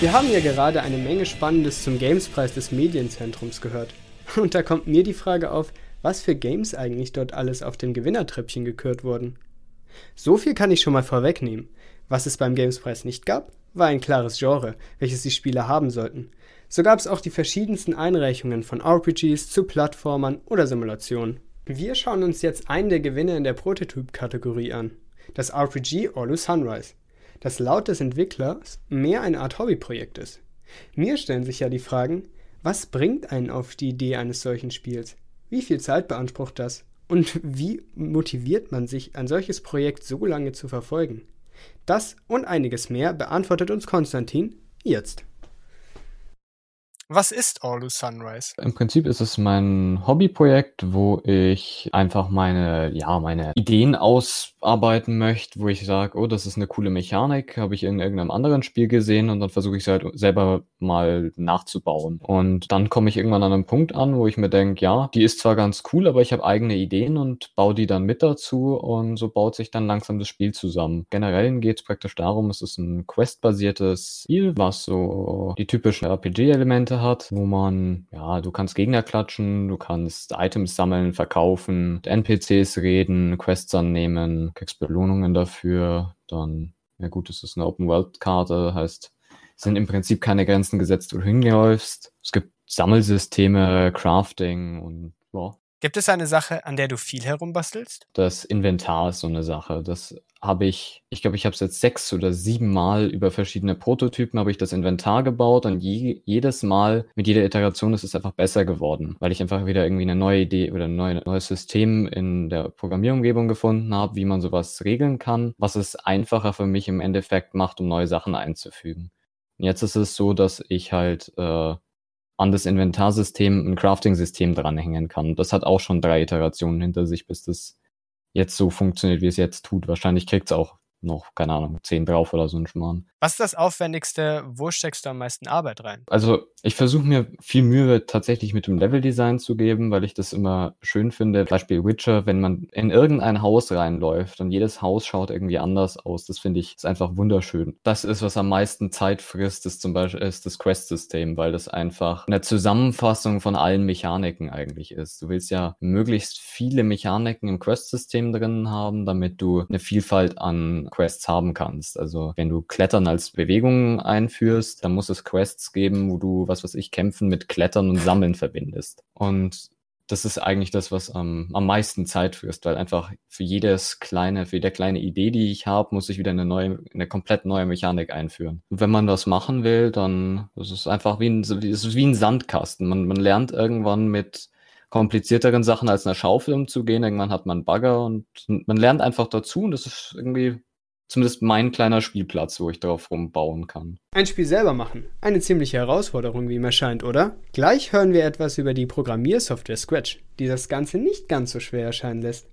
Wir haben ja gerade eine Menge Spannendes zum Gamespreis des Medienzentrums gehört. Und da kommt mir die Frage auf, was für Games eigentlich dort alles auf dem Gewinnertreppchen gekürt wurden. So viel kann ich schon mal vorwegnehmen. Was es beim Gamespreis nicht gab, war ein klares Genre, welches die Spieler haben sollten. So gab es auch die verschiedensten Einreichungen von RPGs zu Plattformern oder Simulationen. Wir schauen uns jetzt einen der Gewinner in der Prototyp-Kategorie an. Das RPG Orlu Sunrise, das laut des Entwicklers mehr eine Art Hobbyprojekt ist. Mir stellen sich ja die Fragen, was bringt einen auf die Idee eines solchen Spiels? Wie viel Zeit beansprucht das? Und wie motiviert man sich, ein solches Projekt so lange zu verfolgen? Das und einiges mehr beantwortet uns Konstantin jetzt. Was ist Orlu Sunrise? Im Prinzip ist es mein Hobbyprojekt, wo ich einfach meine, ja, meine Ideen ausarbeiten möchte, wo ich sage, oh, das ist eine coole Mechanik, habe ich in irgendeinem anderen Spiel gesehen und dann versuche ich es halt selber mal nachzubauen. Und dann komme ich irgendwann an einen Punkt an, wo ich mir denke, ja, die ist zwar ganz cool, aber ich habe eigene Ideen und baue die dann mit dazu und so baut sich dann langsam das Spiel zusammen. Generell geht es praktisch darum, es ist ein quest-basiertes Spiel, was so die typischen RPG-Elemente hat, wo man, ja, du kannst Gegner klatschen, du kannst Items sammeln, verkaufen, mit NPCs reden, Quests annehmen, kriegst Belohnungen dafür, dann, ja gut, das ist eine Open-World-Karte, heißt, sind im Prinzip keine Grenzen gesetzt, wo du hinläufst. Es gibt Sammelsysteme, Crafting und ja, Gibt es eine Sache, an der du viel herumbastelst? Das Inventar ist so eine Sache. Das habe ich, ich glaube, ich habe es jetzt sechs oder sieben Mal über verschiedene Prototypen habe ich das Inventar gebaut und je, jedes Mal mit jeder Iteration ist es einfach besser geworden, weil ich einfach wieder irgendwie eine neue Idee oder ein neues, System in der Programmierumgebung gefunden habe, wie man sowas regeln kann, was es einfacher für mich im Endeffekt macht, um neue Sachen einzufügen. Und jetzt ist es so, dass ich halt äh, an das Inventarsystem ein Crafting-System dranhängen kann. Das hat auch schon drei Iterationen hinter sich, bis das jetzt so funktioniert, wie es jetzt tut. Wahrscheinlich kriegt es auch noch, keine Ahnung, 10 drauf oder so ein Schmarrn. Was ist das Aufwendigste? Wo steckst du am meisten Arbeit rein? Also, ich versuche mir viel Mühe tatsächlich mit dem Leveldesign zu geben, weil ich das immer schön finde. Beispiel Witcher, wenn man in irgendein Haus reinläuft und jedes Haus schaut irgendwie anders aus, das finde ich ist einfach wunderschön. Das ist, was am meisten Zeit frisst, ist zum Beispiel ist das Quest-System, weil das einfach eine Zusammenfassung von allen Mechaniken eigentlich ist. Du willst ja möglichst viele Mechaniken im Quest-System drin haben, damit du eine Vielfalt an Quests haben kannst. Also wenn du Klettern als Bewegung einführst, dann muss es Quests geben, wo du, was weiß ich, Kämpfen mit Klettern und Sammeln verbindest. Und das ist eigentlich das, was am, am meisten Zeit frisst, weil einfach für jedes kleine, für jede kleine Idee, die ich habe, muss ich wieder eine neue, eine komplett neue Mechanik einführen. Und wenn man das machen will, dann ist einfach wie ein, das ist wie ein Sandkasten. Man, man lernt irgendwann mit komplizierteren Sachen als einer Schaufel umzugehen. Irgendwann hat man Bagger und man lernt einfach dazu und das ist irgendwie zumindest mein kleiner Spielplatz, wo ich darauf rumbauen kann. Ein Spiel selber machen. Eine ziemliche Herausforderung, wie mir scheint, oder? Gleich hören wir etwas über die Programmiersoftware Scratch, die das Ganze nicht ganz so schwer erscheinen lässt.